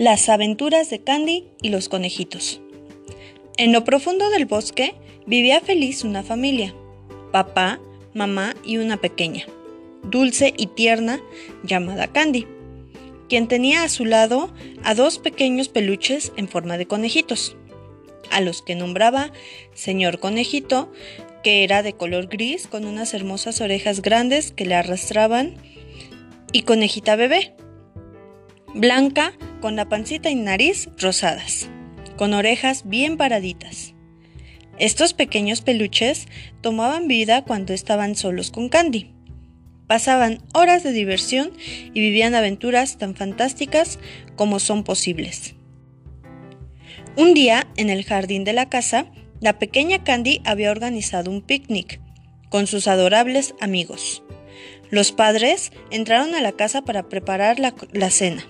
Las aventuras de Candy y los conejitos. En lo profundo del bosque vivía feliz una familia, papá, mamá y una pequeña, dulce y tierna, llamada Candy, quien tenía a su lado a dos pequeños peluches en forma de conejitos, a los que nombraba señor conejito, que era de color gris con unas hermosas orejas grandes que le arrastraban, y conejita bebé, blanca con la pancita y nariz rosadas, con orejas bien paraditas. Estos pequeños peluches tomaban vida cuando estaban solos con Candy. Pasaban horas de diversión y vivían aventuras tan fantásticas como son posibles. Un día, en el jardín de la casa, la pequeña Candy había organizado un picnic con sus adorables amigos. Los padres entraron a la casa para preparar la, la cena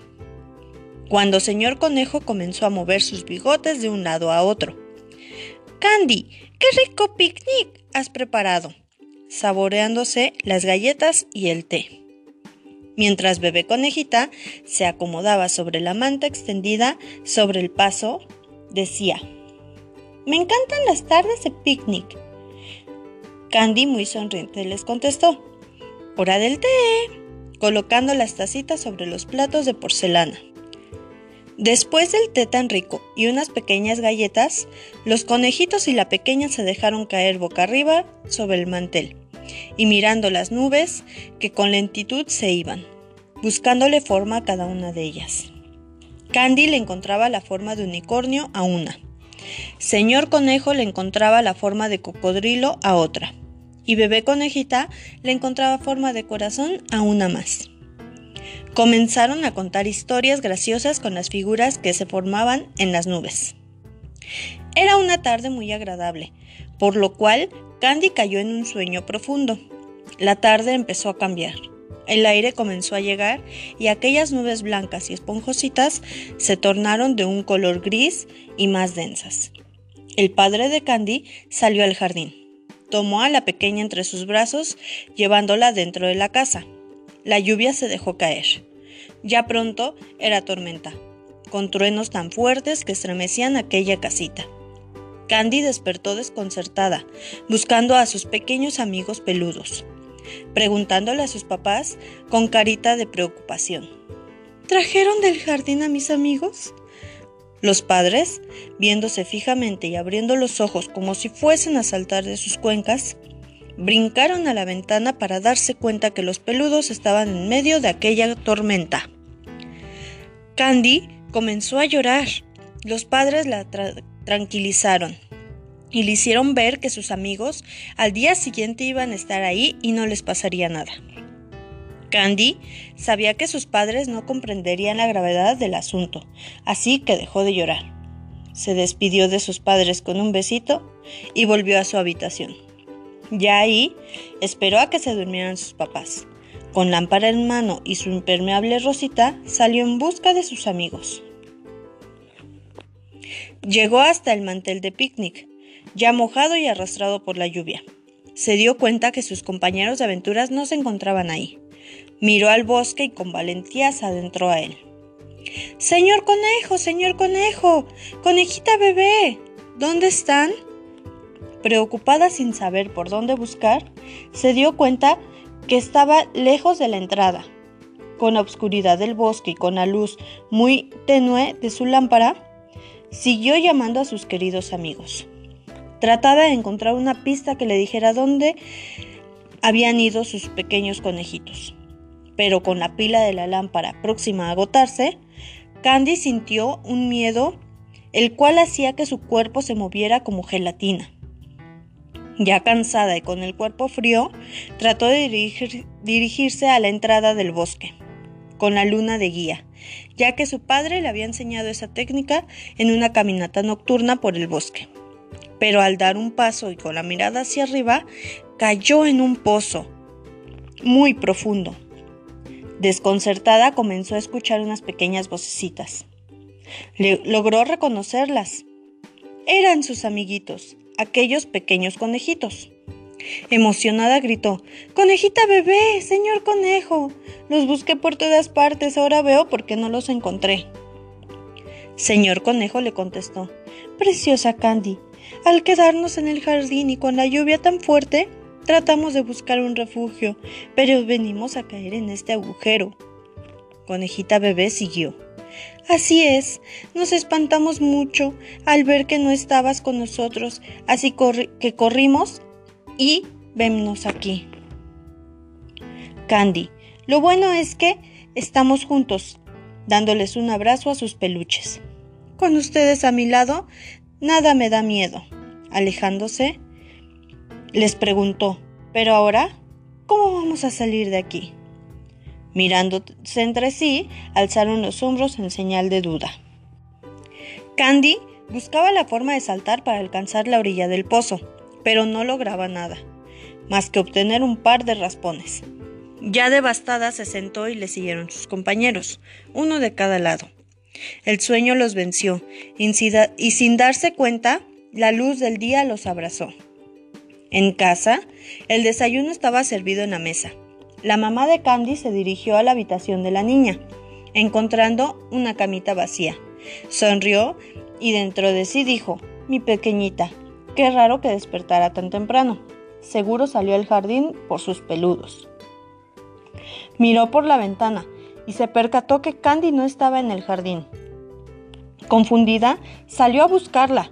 cuando señor conejo comenzó a mover sus bigotes de un lado a otro. Candy, qué rico picnic has preparado, saboreándose las galletas y el té. Mientras bebé conejita se acomodaba sobre la manta extendida sobre el paso, decía, Me encantan las tardes de picnic. Candy muy sonriente les contestó, Hora del té, colocando las tacitas sobre los platos de porcelana. Después del té tan rico y unas pequeñas galletas, los conejitos y la pequeña se dejaron caer boca arriba sobre el mantel y mirando las nubes que con lentitud se iban, buscándole forma a cada una de ellas. Candy le encontraba la forma de unicornio a una. Señor Conejo le encontraba la forma de cocodrilo a otra. Y Bebé Conejita le encontraba forma de corazón a una más. Comenzaron a contar historias graciosas con las figuras que se formaban en las nubes. Era una tarde muy agradable, por lo cual Candy cayó en un sueño profundo. La tarde empezó a cambiar. El aire comenzó a llegar y aquellas nubes blancas y esponjositas se tornaron de un color gris y más densas. El padre de Candy salió al jardín. Tomó a la pequeña entre sus brazos, llevándola dentro de la casa. La lluvia se dejó caer. Ya pronto era tormenta, con truenos tan fuertes que estremecían aquella casita. Candy despertó desconcertada, buscando a sus pequeños amigos peludos, preguntándole a sus papás con carita de preocupación. ¿Trajeron del jardín a mis amigos? Los padres, viéndose fijamente y abriendo los ojos como si fuesen a saltar de sus cuencas, brincaron a la ventana para darse cuenta que los peludos estaban en medio de aquella tormenta. Candy comenzó a llorar. Los padres la tranquilizaron y le hicieron ver que sus amigos al día siguiente iban a estar ahí y no les pasaría nada. Candy sabía que sus padres no comprenderían la gravedad del asunto, así que dejó de llorar. Se despidió de sus padres con un besito y volvió a su habitación. Ya ahí esperó a que se durmieran sus papás. Con lámpara en mano y su impermeable rosita, salió en busca de sus amigos. Llegó hasta el mantel de picnic, ya mojado y arrastrado por la lluvia. Se dio cuenta que sus compañeros de aventuras no se encontraban ahí. Miró al bosque y con valentía se adentró a él. Señor conejo, señor conejo, conejita bebé, ¿dónde están? Preocupada sin saber por dónde buscar, se dio cuenta que estaba lejos de la entrada. Con la oscuridad del bosque y con la luz muy tenue de su lámpara, siguió llamando a sus queridos amigos. Trataba de encontrar una pista que le dijera dónde habían ido sus pequeños conejitos. Pero con la pila de la lámpara próxima a agotarse, Candy sintió un miedo el cual hacía que su cuerpo se moviera como gelatina. Ya cansada y con el cuerpo frío, trató de dirigirse a la entrada del bosque, con la luna de guía, ya que su padre le había enseñado esa técnica en una caminata nocturna por el bosque. Pero al dar un paso y con la mirada hacia arriba, cayó en un pozo muy profundo. Desconcertada comenzó a escuchar unas pequeñas vocecitas. logró reconocerlas. Eran sus amiguitos, aquellos pequeños conejitos. Emocionada gritó, Conejita bebé, señor conejo. Los busqué por todas partes, ahora veo por qué no los encontré. Señor Conejo le contestó, Preciosa Candy, al quedarnos en el jardín y con la lluvia tan fuerte, tratamos de buscar un refugio, pero venimos a caer en este agujero. Conejita bebé siguió. Así es, nos espantamos mucho al ver que no estabas con nosotros, así que corrimos y vémonos aquí. Candy, lo bueno es que estamos juntos, dándoles un abrazo a sus peluches. Con ustedes a mi lado, nada me da miedo. Alejándose, les preguntó, pero ahora, ¿cómo vamos a salir de aquí? Mirándose entre sí, alzaron los hombros en señal de duda. Candy buscaba la forma de saltar para alcanzar la orilla del pozo, pero no lograba nada, más que obtener un par de raspones. Ya devastada se sentó y le siguieron sus compañeros, uno de cada lado. El sueño los venció y sin darse cuenta, la luz del día los abrazó. En casa, el desayuno estaba servido en la mesa. La mamá de Candy se dirigió a la habitación de la niña, encontrando una camita vacía. Sonrió y dentro de sí dijo, mi pequeñita, qué raro que despertara tan temprano. Seguro salió al jardín por sus peludos. Miró por la ventana y se percató que Candy no estaba en el jardín. Confundida, salió a buscarla.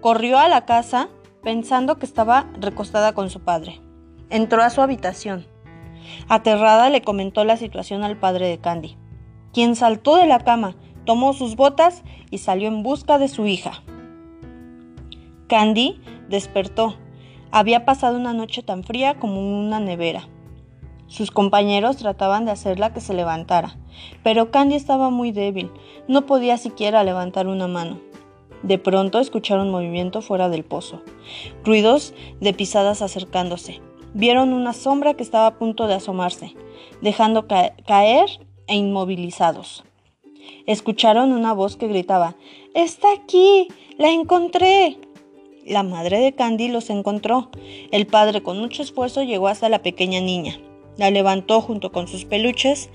Corrió a la casa pensando que estaba recostada con su padre. Entró a su habitación. Aterrada le comentó la situación al padre de Candy, quien saltó de la cama, tomó sus botas y salió en busca de su hija. Candy despertó. Había pasado una noche tan fría como una nevera. Sus compañeros trataban de hacerla que se levantara, pero Candy estaba muy débil, no podía siquiera levantar una mano. De pronto escucharon movimiento fuera del pozo, ruidos de pisadas acercándose vieron una sombra que estaba a punto de asomarse, dejando caer e inmovilizados. Escucharon una voz que gritaba, Está aquí, la encontré. La madre de Candy los encontró. El padre con mucho esfuerzo llegó hasta la pequeña niña. La levantó junto con sus peluches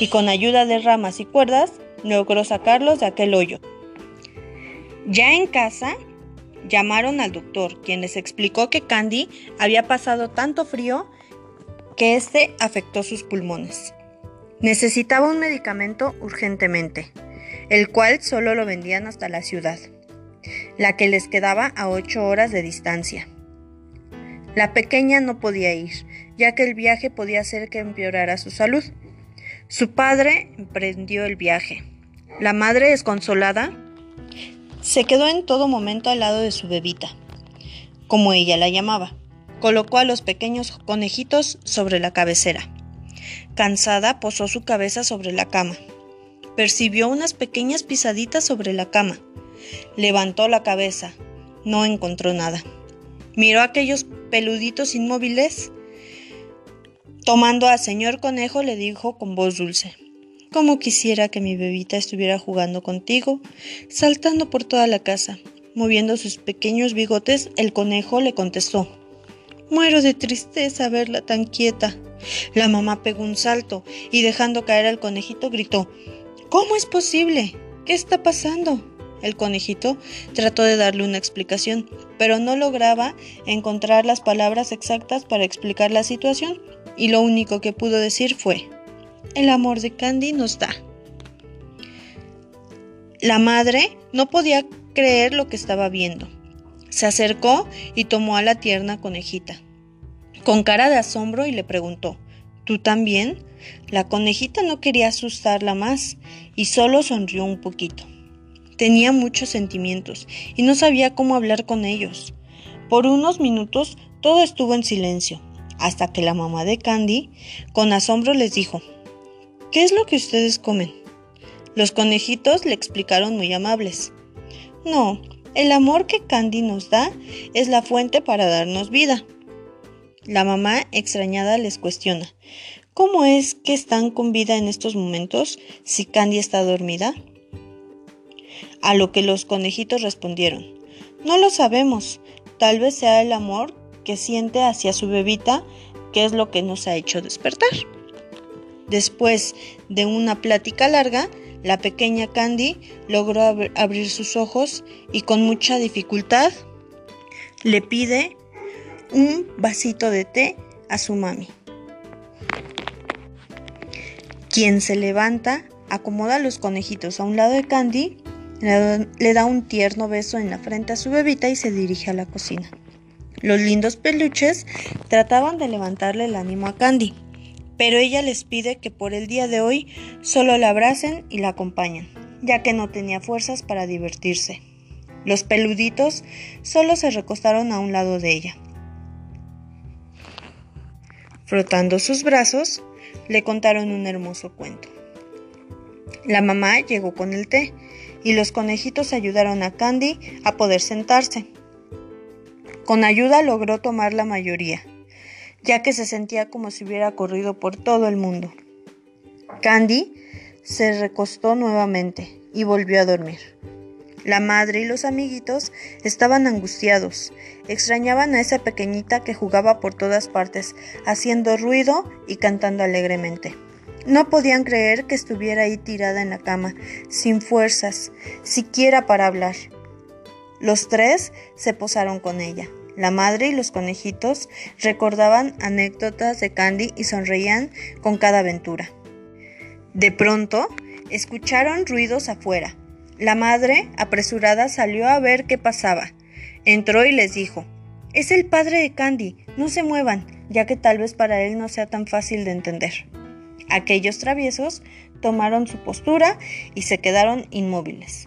y con ayuda de ramas y cuerdas logró sacarlos de aquel hoyo. Ya en casa, Llamaron al doctor, quien les explicó que Candy había pasado tanto frío que este afectó sus pulmones. Necesitaba un medicamento urgentemente, el cual solo lo vendían hasta la ciudad, la que les quedaba a ocho horas de distancia. La pequeña no podía ir, ya que el viaje podía hacer que empeorara su salud. Su padre emprendió el viaje. La madre, desconsolada, se quedó en todo momento al lado de su bebita, como ella la llamaba. Colocó a los pequeños conejitos sobre la cabecera. Cansada, posó su cabeza sobre la cama. Percibió unas pequeñas pisaditas sobre la cama. Levantó la cabeza. No encontró nada. Miró aquellos peluditos inmóviles. Tomando al señor conejo, le dijo con voz dulce. Como quisiera que mi bebita estuviera jugando contigo, saltando por toda la casa. Moviendo sus pequeños bigotes, el conejo le contestó. Muero de tristeza verla tan quieta. La mamá pegó un salto y dejando caer al conejito gritó, ¿Cómo es posible? ¿Qué está pasando? El conejito trató de darle una explicación, pero no lograba encontrar las palabras exactas para explicar la situación, y lo único que pudo decir fue, el amor de Candy nos da. La madre no podía creer lo que estaba viendo. Se acercó y tomó a la tierna conejita, con cara de asombro y le preguntó, ¿Tú también? La conejita no quería asustarla más y solo sonrió un poquito. Tenía muchos sentimientos y no sabía cómo hablar con ellos. Por unos minutos todo estuvo en silencio, hasta que la mamá de Candy, con asombro, les dijo, ¿Qué es lo que ustedes comen? Los conejitos le explicaron muy amables. No, el amor que Candy nos da es la fuente para darnos vida. La mamá extrañada les cuestiona, ¿cómo es que están con vida en estos momentos si Candy está dormida? A lo que los conejitos respondieron, no lo sabemos, tal vez sea el amor que siente hacia su bebita que es lo que nos ha hecho despertar. Después de una plática larga, La pequeña Candy logró abrir sus ojos y con mucha dificultad le pide un vasito de té a su mami. Quien se levanta, acomoda los conejitos a un lado de Candy, le da un tierno beso en la frente a su bebita y se dirige a la cocina. Los lindos peluches trataban de levantarle el ánimo a Candy, pero ella les pide que por el día de hoy solo la abracen y la acompañen, ya que no tenía fuerzas para divertirse. Los peluditos solo se recostaron a un lado de ella. Frotando sus brazos, le contaron un hermoso cuento. La mamá llegó con el té y los conejitos ayudaron a Candy a poder sentarse. Con ayuda logró tomar la mayoría, ya que se sentía como si hubiera corrido por todo el mundo. Candy se recostó nuevamente y volvió a dormir. La madre y los amiguitos estaban angustiados, extrañaban a esa pequeñita que jugaba por todas partes, haciendo ruido y cantando alegremente. No podían creer que estuviera ahí tirada en la cama, sin fuerzas, siquiera para hablar. Los tres se posaron con ella. La madre y los conejitos recordaban anécdotas de Candy y sonreían con cada aventura. De pronto, escucharon ruidos afuera. La madre, apresurada, salió a ver qué pasaba. Entró y les dijo, Es el padre de Candy, no se muevan, ya que tal vez para él no sea tan fácil de entender. Aquellos traviesos tomaron su postura y se quedaron inmóviles.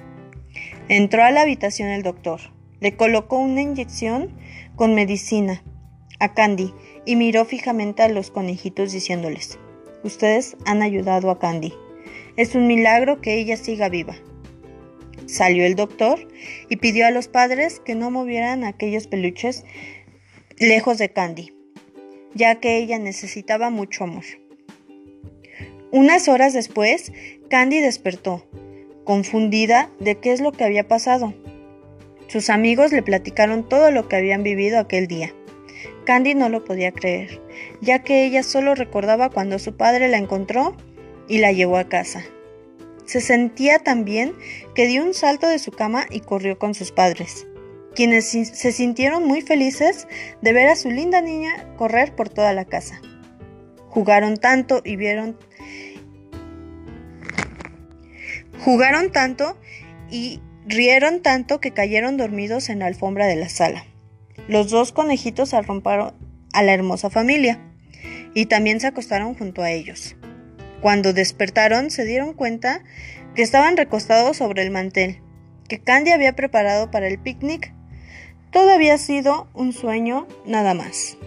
Entró a la habitación el doctor, le colocó una inyección con medicina a Candy y miró fijamente a los conejitos diciéndoles, Ustedes han ayudado a Candy. Es un milagro que ella siga viva. Salió el doctor y pidió a los padres que no movieran aquellos peluches lejos de Candy, ya que ella necesitaba mucho amor. Unas horas después, Candy despertó, confundida de qué es lo que había pasado. Sus amigos le platicaron todo lo que habían vivido aquel día. Candy no lo podía creer, ya que ella solo recordaba cuando su padre la encontró y la llevó a casa. Se sentía tan bien que dio un salto de su cama y corrió con sus padres, quienes se sintieron muy felices de ver a su linda niña correr por toda la casa. Jugaron tanto y vieron Jugaron tanto y rieron tanto que cayeron dormidos en la alfombra de la sala. Los dos conejitos arromparon a la hermosa familia y también se acostaron junto a ellos. Cuando despertaron se dieron cuenta que estaban recostados sobre el mantel, que Candy había preparado para el picnic. Todo había sido un sueño nada más.